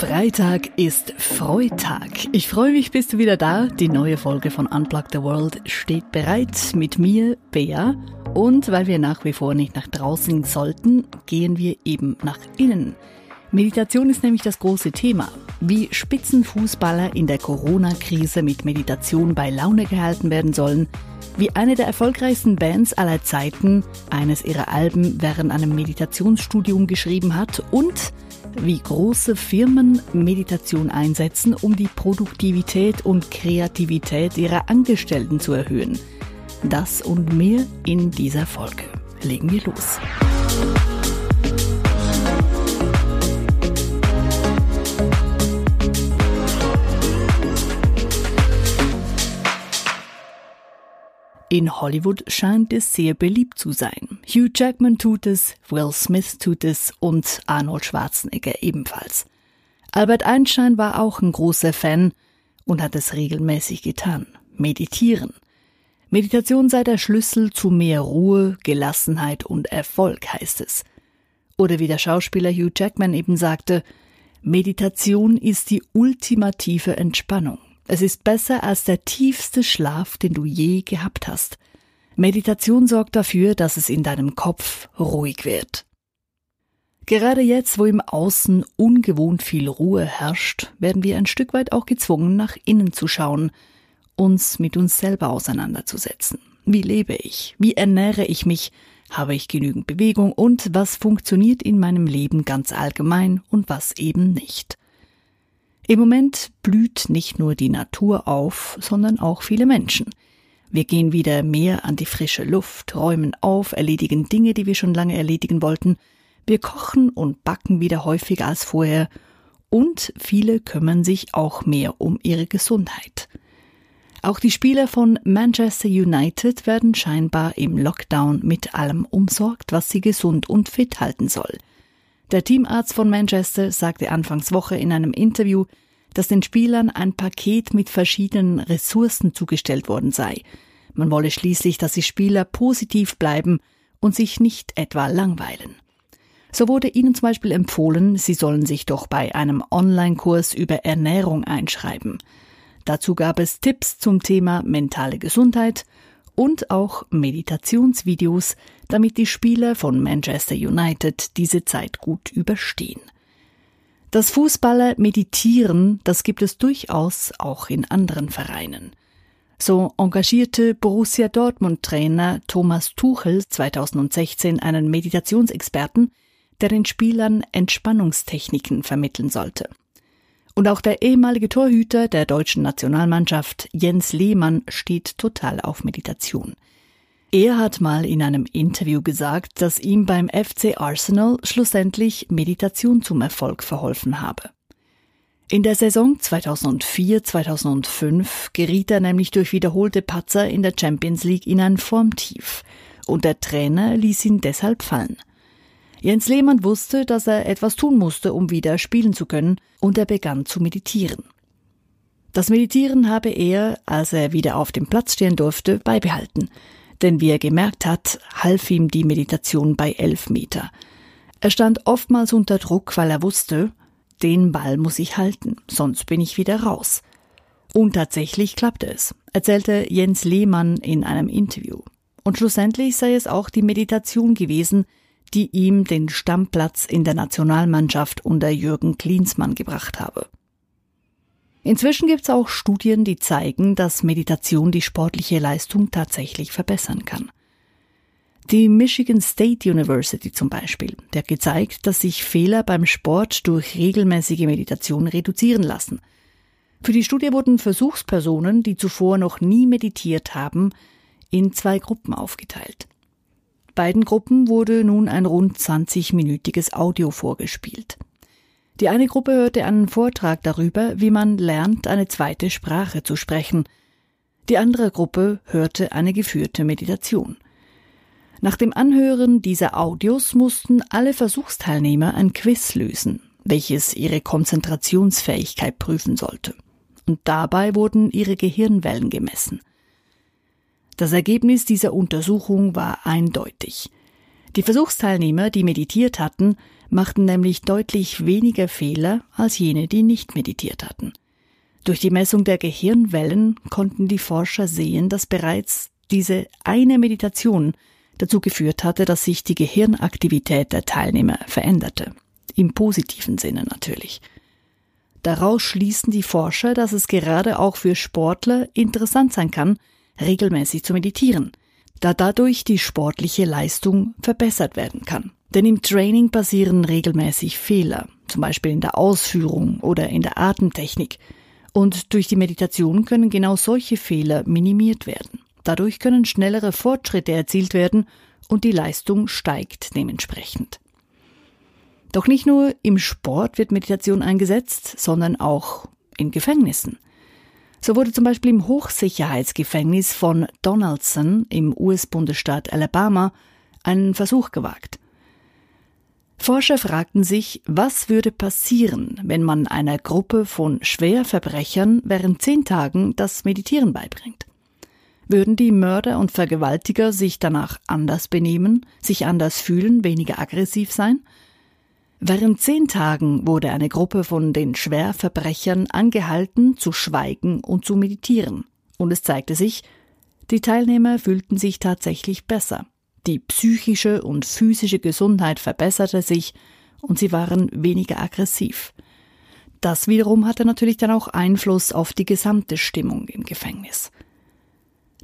Freitag ist Freitag. Ich freue mich, bist du wieder da. Die neue Folge von Unplug the World steht bereit mit mir, Bea. Und weil wir nach wie vor nicht nach draußen sollten, gehen wir eben nach innen. Meditation ist nämlich das große Thema. Wie Spitzenfußballer in der Corona-Krise mit Meditation bei Laune gehalten werden sollen, wie eine der erfolgreichsten Bands aller Zeiten eines ihrer Alben während einem Meditationsstudium geschrieben hat und wie große Firmen Meditation einsetzen, um die Produktivität und Kreativität ihrer Angestellten zu erhöhen. Das und mehr in dieser Folge. Legen wir los. In Hollywood scheint es sehr beliebt zu sein. Hugh Jackman tut es, Will Smith tut es und Arnold Schwarzenegger ebenfalls. Albert Einstein war auch ein großer Fan und hat es regelmäßig getan. Meditieren. Meditation sei der Schlüssel zu mehr Ruhe, Gelassenheit und Erfolg, heißt es. Oder wie der Schauspieler Hugh Jackman eben sagte, Meditation ist die ultimative Entspannung. Es ist besser als der tiefste Schlaf, den du je gehabt hast. Meditation sorgt dafür, dass es in deinem Kopf ruhig wird. Gerade jetzt, wo im Außen ungewohnt viel Ruhe herrscht, werden wir ein Stück weit auch gezwungen, nach innen zu schauen, uns mit uns selber auseinanderzusetzen. Wie lebe ich? Wie ernähre ich mich? Habe ich genügend Bewegung? Und was funktioniert in meinem Leben ganz allgemein und was eben nicht? Im Moment blüht nicht nur die Natur auf, sondern auch viele Menschen. Wir gehen wieder mehr an die frische Luft, räumen auf, erledigen Dinge, die wir schon lange erledigen wollten. Wir kochen und backen wieder häufiger als vorher. Und viele kümmern sich auch mehr um ihre Gesundheit. Auch die Spieler von Manchester United werden scheinbar im Lockdown mit allem umsorgt, was sie gesund und fit halten soll. Der Teamarzt von Manchester sagte anfangs Woche in einem Interview, dass den Spielern ein Paket mit verschiedenen Ressourcen zugestellt worden sei. Man wolle schließlich, dass die Spieler positiv bleiben und sich nicht etwa langweilen. So wurde ihnen zum Beispiel empfohlen, sie sollen sich doch bei einem Online-Kurs über Ernährung einschreiben. Dazu gab es Tipps zum Thema mentale Gesundheit und auch Meditationsvideos, damit die Spieler von Manchester United diese Zeit gut überstehen. Das Fußballer meditieren, das gibt es durchaus auch in anderen Vereinen. So engagierte Borussia Dortmund Trainer Thomas Tuchel 2016 einen Meditationsexperten, der den Spielern Entspannungstechniken vermitteln sollte. Und auch der ehemalige Torhüter der deutschen Nationalmannschaft Jens Lehmann steht total auf Meditation. Er hat mal in einem Interview gesagt, dass ihm beim FC Arsenal schlussendlich Meditation zum Erfolg verholfen habe. In der Saison 2004-2005 geriet er nämlich durch wiederholte Patzer in der Champions League in ein Formtief und der Trainer ließ ihn deshalb fallen. Jens Lehmann wusste, dass er etwas tun musste, um wieder spielen zu können, und er begann zu meditieren. Das Meditieren habe er, als er wieder auf dem Platz stehen durfte, beibehalten. Denn wie er gemerkt hat, half ihm die Meditation bei elf Meter. Er stand oftmals unter Druck, weil er wusste, den Ball muss ich halten, sonst bin ich wieder raus. Und tatsächlich klappte es, erzählte Jens Lehmann in einem Interview. Und schlussendlich sei es auch die Meditation gewesen, die ihm den Stammplatz in der Nationalmannschaft unter Jürgen Klinsmann gebracht habe. Inzwischen gibt es auch Studien, die zeigen, dass Meditation die sportliche Leistung tatsächlich verbessern kann. Die Michigan State University zum Beispiel, der gezeigt, dass sich Fehler beim Sport durch regelmäßige Meditation reduzieren lassen. Für die Studie wurden Versuchspersonen, die zuvor noch nie meditiert haben, in zwei Gruppen aufgeteilt. Beiden Gruppen wurde nun ein rund 20-minütiges Audio vorgespielt. Die eine Gruppe hörte einen Vortrag darüber, wie man lernt, eine zweite Sprache zu sprechen. Die andere Gruppe hörte eine geführte Meditation. Nach dem Anhören dieser Audios mussten alle Versuchsteilnehmer ein Quiz lösen, welches ihre Konzentrationsfähigkeit prüfen sollte. Und dabei wurden ihre Gehirnwellen gemessen. Das Ergebnis dieser Untersuchung war eindeutig. Die Versuchsteilnehmer, die meditiert hatten, machten nämlich deutlich weniger Fehler als jene, die nicht meditiert hatten. Durch die Messung der Gehirnwellen konnten die Forscher sehen, dass bereits diese eine Meditation dazu geführt hatte, dass sich die Gehirnaktivität der Teilnehmer veränderte. Im positiven Sinne natürlich. Daraus schließen die Forscher, dass es gerade auch für Sportler interessant sein kann, regelmäßig zu meditieren, da dadurch die sportliche Leistung verbessert werden kann. Denn im Training passieren regelmäßig Fehler, zum Beispiel in der Ausführung oder in der Atemtechnik. Und durch die Meditation können genau solche Fehler minimiert werden. Dadurch können schnellere Fortschritte erzielt werden und die Leistung steigt dementsprechend. Doch nicht nur im Sport wird Meditation eingesetzt, sondern auch in Gefängnissen. So wurde zum Beispiel im Hochsicherheitsgefängnis von Donaldson im US-Bundesstaat Alabama ein Versuch gewagt. Forscher fragten sich, was würde passieren, wenn man einer Gruppe von Schwerverbrechern während zehn Tagen das Meditieren beibringt. Würden die Mörder und Vergewaltiger sich danach anders benehmen, sich anders fühlen, weniger aggressiv sein? Während zehn Tagen wurde eine Gruppe von den Schwerverbrechern angehalten, zu schweigen und zu meditieren. Und es zeigte sich, die Teilnehmer fühlten sich tatsächlich besser. Die psychische und physische Gesundheit verbesserte sich und sie waren weniger aggressiv. Das wiederum hatte natürlich dann auch Einfluss auf die gesamte Stimmung im Gefängnis.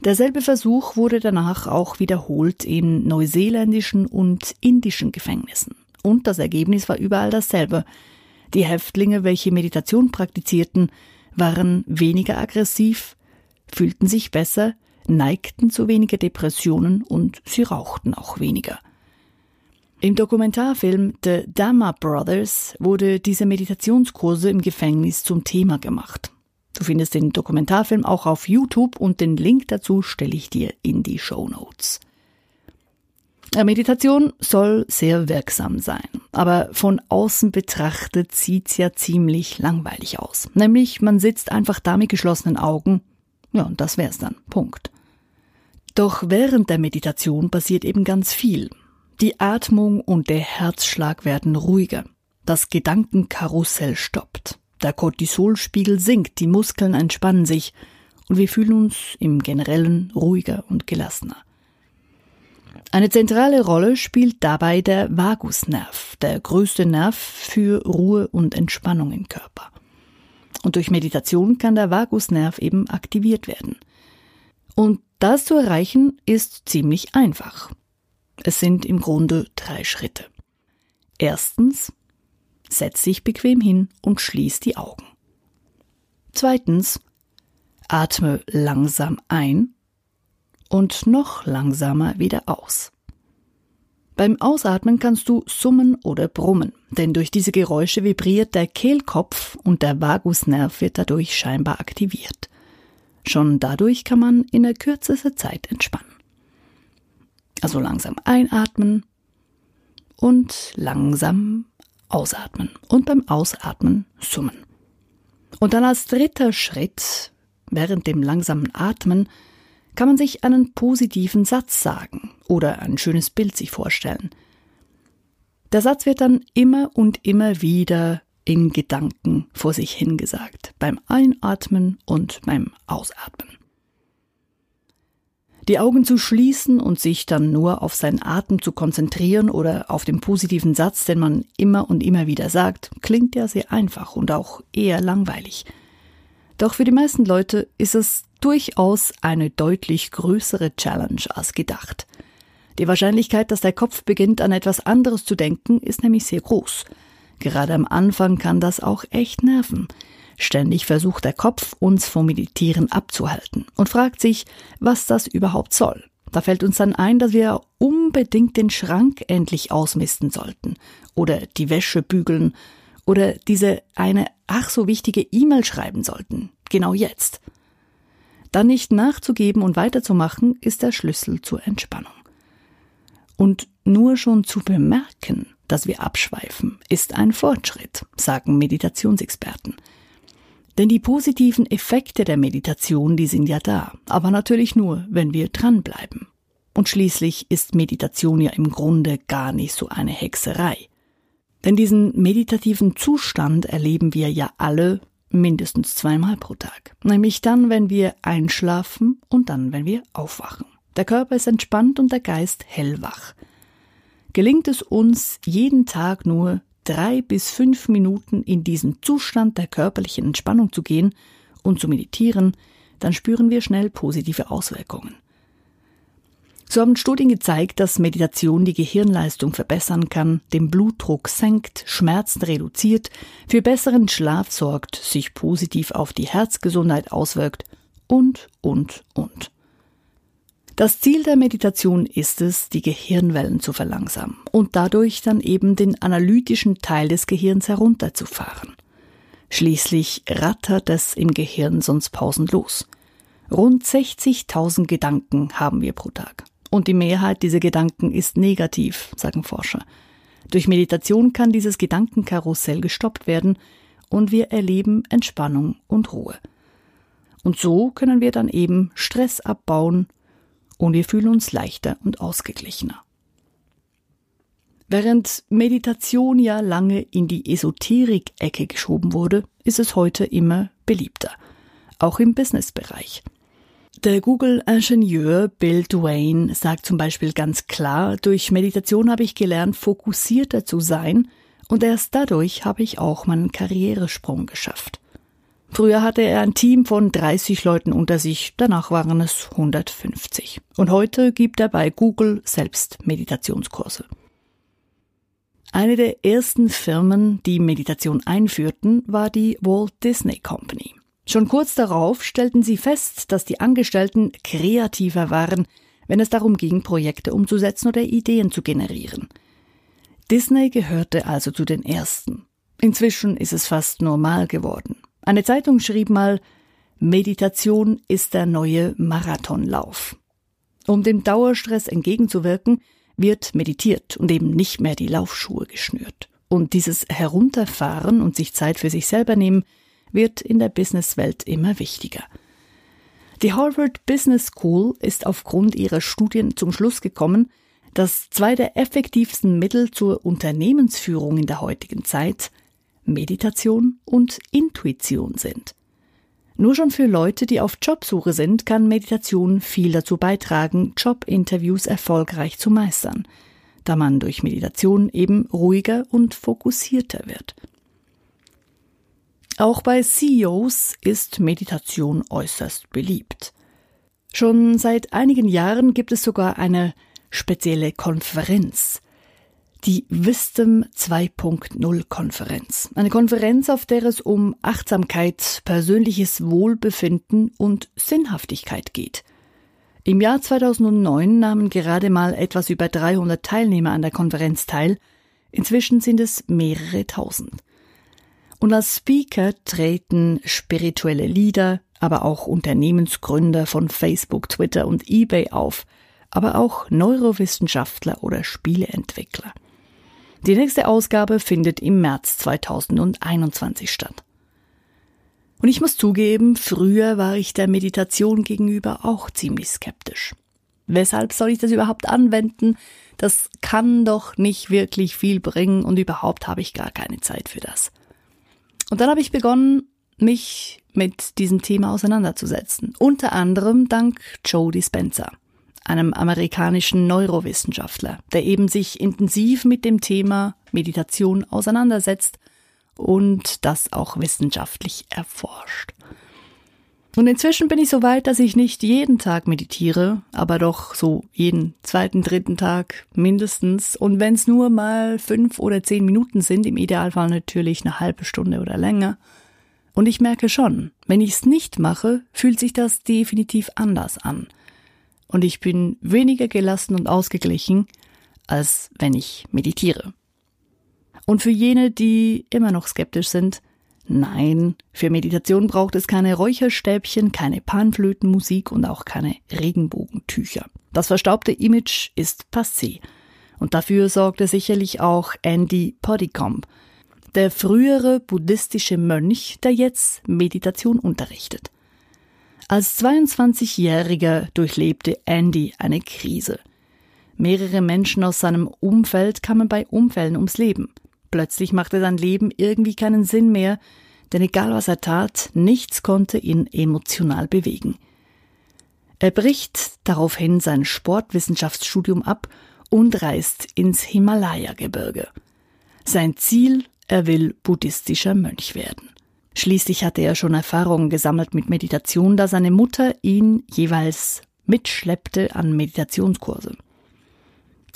Derselbe Versuch wurde danach auch wiederholt in neuseeländischen und indischen Gefängnissen und das Ergebnis war überall dasselbe. Die Häftlinge, welche Meditation praktizierten, waren weniger aggressiv, fühlten sich besser, neigten zu weniger Depressionen und sie rauchten auch weniger. Im Dokumentarfilm The Dhamma Brothers wurde diese Meditationskurse im Gefängnis zum Thema gemacht. Du findest den Dokumentarfilm auch auf YouTube und den Link dazu stelle ich dir in die Show Notes. Meditation soll sehr wirksam sein, aber von außen betrachtet sieht's ja ziemlich langweilig aus. Nämlich, man sitzt einfach da mit geschlossenen Augen. Ja, und das wär's dann. Punkt. Doch während der Meditation passiert eben ganz viel. Die Atmung und der Herzschlag werden ruhiger. Das Gedankenkarussell stoppt. Der Cortisolspiegel sinkt, die Muskeln entspannen sich und wir fühlen uns im Generellen ruhiger und gelassener. Eine zentrale Rolle spielt dabei der Vagusnerv, der größte Nerv für Ruhe und Entspannung im Körper. Und durch Meditation kann der Vagusnerv eben aktiviert werden. Und das zu erreichen ist ziemlich einfach. Es sind im Grunde drei Schritte. Erstens, setz dich bequem hin und schließ die Augen. Zweitens, atme langsam ein und noch langsamer wieder aus. Beim Ausatmen kannst du summen oder brummen, denn durch diese Geräusche vibriert der Kehlkopf und der Vagusnerv wird dadurch scheinbar aktiviert. Schon dadurch kann man in der kürzesten Zeit entspannen. Also langsam einatmen und langsam ausatmen und beim Ausatmen summen. Und dann als dritter Schritt, während dem langsamen Atmen, kann man sich einen positiven Satz sagen oder ein schönes Bild sich vorstellen. Der Satz wird dann immer und immer wieder in Gedanken vor sich hingesagt, beim Einatmen und beim Ausatmen. Die Augen zu schließen und sich dann nur auf seinen Atem zu konzentrieren oder auf den positiven Satz, den man immer und immer wieder sagt, klingt ja sehr einfach und auch eher langweilig. Doch für die meisten Leute ist es durchaus eine deutlich größere Challenge als gedacht. Die Wahrscheinlichkeit, dass der Kopf beginnt an etwas anderes zu denken, ist nämlich sehr groß. Gerade am Anfang kann das auch echt nerven. Ständig versucht der Kopf, uns vom Meditieren abzuhalten und fragt sich, was das überhaupt soll. Da fällt uns dann ein, dass wir unbedingt den Schrank endlich ausmisten sollten oder die Wäsche bügeln oder diese eine ach so wichtige E-Mail schreiben sollten. Genau jetzt. Dann nicht nachzugeben und weiterzumachen, ist der Schlüssel zur Entspannung. Und nur schon zu bemerken, dass wir abschweifen, ist ein Fortschritt, sagen Meditationsexperten. Denn die positiven Effekte der Meditation, die sind ja da, aber natürlich nur, wenn wir dranbleiben. Und schließlich ist Meditation ja im Grunde gar nicht so eine Hexerei. Denn diesen meditativen Zustand erleben wir ja alle mindestens zweimal pro Tag. Nämlich dann, wenn wir einschlafen und dann, wenn wir aufwachen. Der Körper ist entspannt und der Geist hellwach. Gelingt es uns jeden Tag nur drei bis fünf Minuten in diesen Zustand der körperlichen Entspannung zu gehen und zu meditieren, dann spüren wir schnell positive Auswirkungen. So haben Studien gezeigt, dass Meditation die Gehirnleistung verbessern kann, den Blutdruck senkt, Schmerzen reduziert, für besseren Schlaf sorgt, sich positiv auf die Herzgesundheit auswirkt und, und, und. Das Ziel der Meditation ist es, die Gehirnwellen zu verlangsamen und dadurch dann eben den analytischen Teil des Gehirns herunterzufahren. Schließlich rattert es im Gehirn sonst pausenlos. Rund 60.000 Gedanken haben wir pro Tag. Und die Mehrheit dieser Gedanken ist negativ, sagen Forscher. Durch Meditation kann dieses Gedankenkarussell gestoppt werden und wir erleben Entspannung und Ruhe. Und so können wir dann eben Stress abbauen und wir fühlen uns leichter und ausgeglichener. Während Meditation ja lange in die Esoterik-Ecke geschoben wurde, ist es heute immer beliebter, auch im Businessbereich. Der Google-Ingenieur Bill Duane sagt zum Beispiel ganz klar, durch Meditation habe ich gelernt, fokussierter zu sein und erst dadurch habe ich auch meinen Karrieresprung geschafft. Früher hatte er ein Team von 30 Leuten unter sich, danach waren es 150. Und heute gibt er bei Google selbst Meditationskurse. Eine der ersten Firmen, die Meditation einführten, war die Walt Disney Company. Schon kurz darauf stellten sie fest, dass die Angestellten kreativer waren, wenn es darum ging, Projekte umzusetzen oder Ideen zu generieren. Disney gehörte also zu den ersten. Inzwischen ist es fast normal geworden. Eine Zeitung schrieb mal, Meditation ist der neue Marathonlauf. Um dem Dauerstress entgegenzuwirken, wird meditiert und eben nicht mehr die Laufschuhe geschnürt. Und dieses Herunterfahren und sich Zeit für sich selber nehmen, wird in der Businesswelt immer wichtiger. Die Harvard Business School ist aufgrund ihrer Studien zum Schluss gekommen, dass zwei der effektivsten Mittel zur Unternehmensführung in der heutigen Zeit Meditation und Intuition sind. Nur schon für Leute, die auf Jobsuche sind, kann Meditation viel dazu beitragen, Jobinterviews erfolgreich zu meistern, da man durch Meditation eben ruhiger und fokussierter wird. Auch bei CEOs ist Meditation äußerst beliebt. Schon seit einigen Jahren gibt es sogar eine spezielle Konferenz, die Wisdom 2.0 Konferenz. Eine Konferenz, auf der es um Achtsamkeit, persönliches Wohlbefinden und Sinnhaftigkeit geht. Im Jahr 2009 nahmen gerade mal etwas über 300 Teilnehmer an der Konferenz teil. Inzwischen sind es mehrere tausend. Und als Speaker treten spirituelle Leader, aber auch Unternehmensgründer von Facebook, Twitter und eBay auf, aber auch Neurowissenschaftler oder Spieleentwickler. Die nächste Ausgabe findet im März 2021 statt. Und ich muss zugeben, früher war ich der Meditation gegenüber auch ziemlich skeptisch. Weshalb soll ich das überhaupt anwenden? Das kann doch nicht wirklich viel bringen und überhaupt habe ich gar keine Zeit für das. Und dann habe ich begonnen, mich mit diesem Thema auseinanderzusetzen. Unter anderem dank Joe Dispenza, einem amerikanischen Neurowissenschaftler, der eben sich intensiv mit dem Thema Meditation auseinandersetzt und das auch wissenschaftlich erforscht. Und inzwischen bin ich so weit, dass ich nicht jeden Tag meditiere, aber doch so jeden zweiten, dritten Tag mindestens. Und wenn es nur mal fünf oder zehn Minuten sind, im Idealfall natürlich eine halbe Stunde oder länger. Und ich merke schon, wenn ich es nicht mache, fühlt sich das definitiv anders an. Und ich bin weniger gelassen und ausgeglichen, als wenn ich meditiere. Und für jene, die immer noch skeptisch sind, Nein, für Meditation braucht es keine Räucherstäbchen, keine Panflötenmusik und auch keine Regenbogentücher. Das verstaubte Image ist passé. Und dafür sorgte sicherlich auch Andy Podicombe, der frühere buddhistische Mönch, der jetzt Meditation unterrichtet. Als 22-Jähriger durchlebte Andy eine Krise. Mehrere Menschen aus seinem Umfeld kamen bei Unfällen ums Leben. Plötzlich machte sein Leben irgendwie keinen Sinn mehr, denn egal was er tat, nichts konnte ihn emotional bewegen. Er bricht daraufhin sein Sportwissenschaftsstudium ab und reist ins Himalaya-Gebirge. Sein Ziel, er will buddhistischer Mönch werden. Schließlich hatte er schon Erfahrungen gesammelt mit Meditation, da seine Mutter ihn jeweils mitschleppte an Meditationskurse.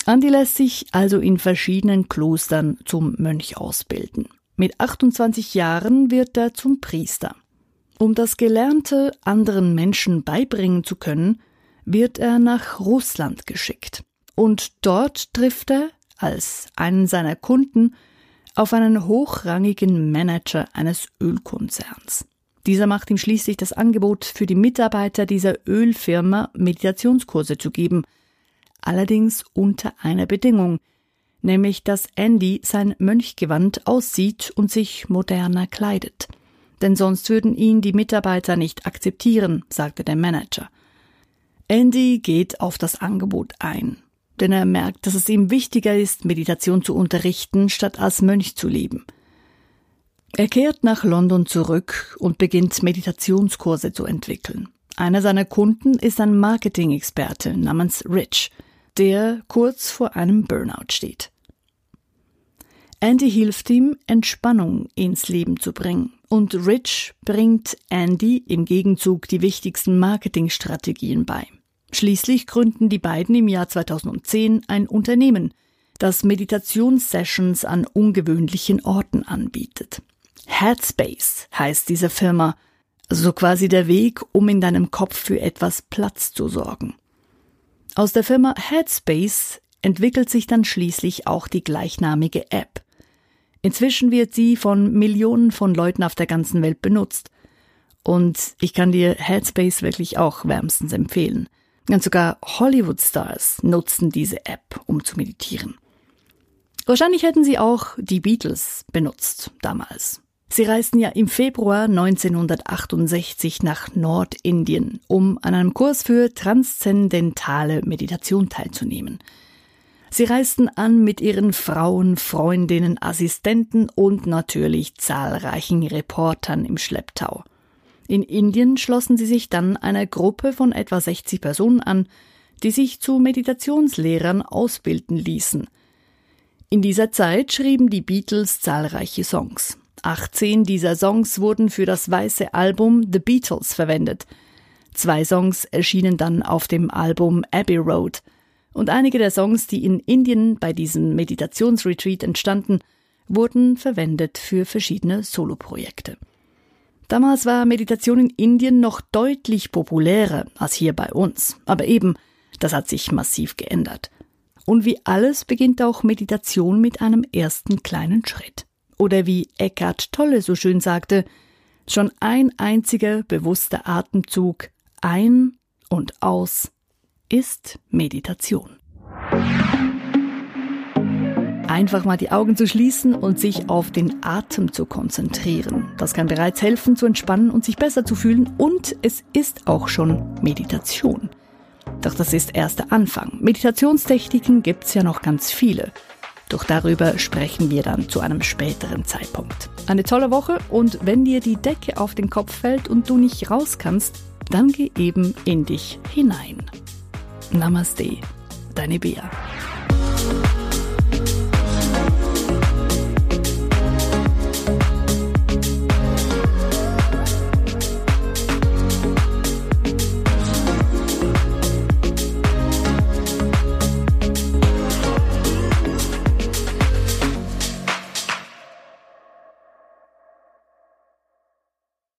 Andi lässt sich also in verschiedenen Klostern zum Mönch ausbilden. Mit 28 Jahren wird er zum Priester. Um das Gelernte anderen Menschen beibringen zu können, wird er nach Russland geschickt. Und dort trifft er als einen seiner Kunden auf einen hochrangigen Manager eines Ölkonzerns. Dieser macht ihm schließlich das Angebot, für die Mitarbeiter dieser Ölfirma Meditationskurse zu geben, allerdings unter einer Bedingung, nämlich dass Andy sein Mönchgewand aussieht und sich moderner kleidet. Denn sonst würden ihn die Mitarbeiter nicht akzeptieren, sagte der Manager. Andy geht auf das Angebot ein denn er merkt, dass es ihm wichtiger ist, Meditation zu unterrichten, statt als Mönch zu leben. Er kehrt nach London zurück und beginnt Meditationskurse zu entwickeln. Einer seiner Kunden ist ein Marketing-Experte namens Rich, der kurz vor einem Burnout steht. Andy hilft ihm, Entspannung ins Leben zu bringen, und Rich bringt Andy im Gegenzug die wichtigsten Marketingstrategien bei. Schließlich gründen die beiden im Jahr 2010 ein Unternehmen, das Meditationssessions an ungewöhnlichen Orten anbietet. Headspace heißt diese Firma, so quasi der Weg, um in deinem Kopf für etwas Platz zu sorgen. Aus der Firma Headspace entwickelt sich dann schließlich auch die gleichnamige App. Inzwischen wird sie von Millionen von Leuten auf der ganzen Welt benutzt. Und ich kann dir Headspace wirklich auch wärmstens empfehlen. Und sogar Hollywood-Stars nutzten diese App, um zu meditieren. Wahrscheinlich hätten sie auch die Beatles benutzt damals. Sie reisten ja im Februar 1968 nach Nordindien, um an einem Kurs für transzendentale Meditation teilzunehmen. Sie reisten an mit ihren Frauen, Freundinnen, Assistenten und natürlich zahlreichen Reportern im Schlepptau. In Indien schlossen sie sich dann einer Gruppe von etwa 60 Personen an, die sich zu Meditationslehrern ausbilden ließen. In dieser Zeit schrieben die Beatles zahlreiche Songs. 18 dieser Songs wurden für das weiße Album The Beatles verwendet. Zwei Songs erschienen dann auf dem Album Abbey Road. Und einige der Songs, die in Indien bei diesem Meditationsretreat entstanden, wurden verwendet für verschiedene Soloprojekte. Damals war Meditation in Indien noch deutlich populärer als hier bei uns. Aber eben, das hat sich massiv geändert. Und wie alles beginnt auch Meditation mit einem ersten kleinen Schritt. Oder wie Eckhart Tolle so schön sagte, schon ein einziger bewusster Atemzug ein und aus ist Meditation einfach mal die Augen zu schließen und sich auf den Atem zu konzentrieren. Das kann bereits helfen, zu entspannen und sich besser zu fühlen und es ist auch schon Meditation. Doch das ist erst der Anfang. Meditationstechniken gibt es ja noch ganz viele. Doch darüber sprechen wir dann zu einem späteren Zeitpunkt. Eine tolle Woche und wenn dir die Decke auf den Kopf fällt und du nicht raus kannst, dann geh eben in dich hinein. Namaste, deine Bea.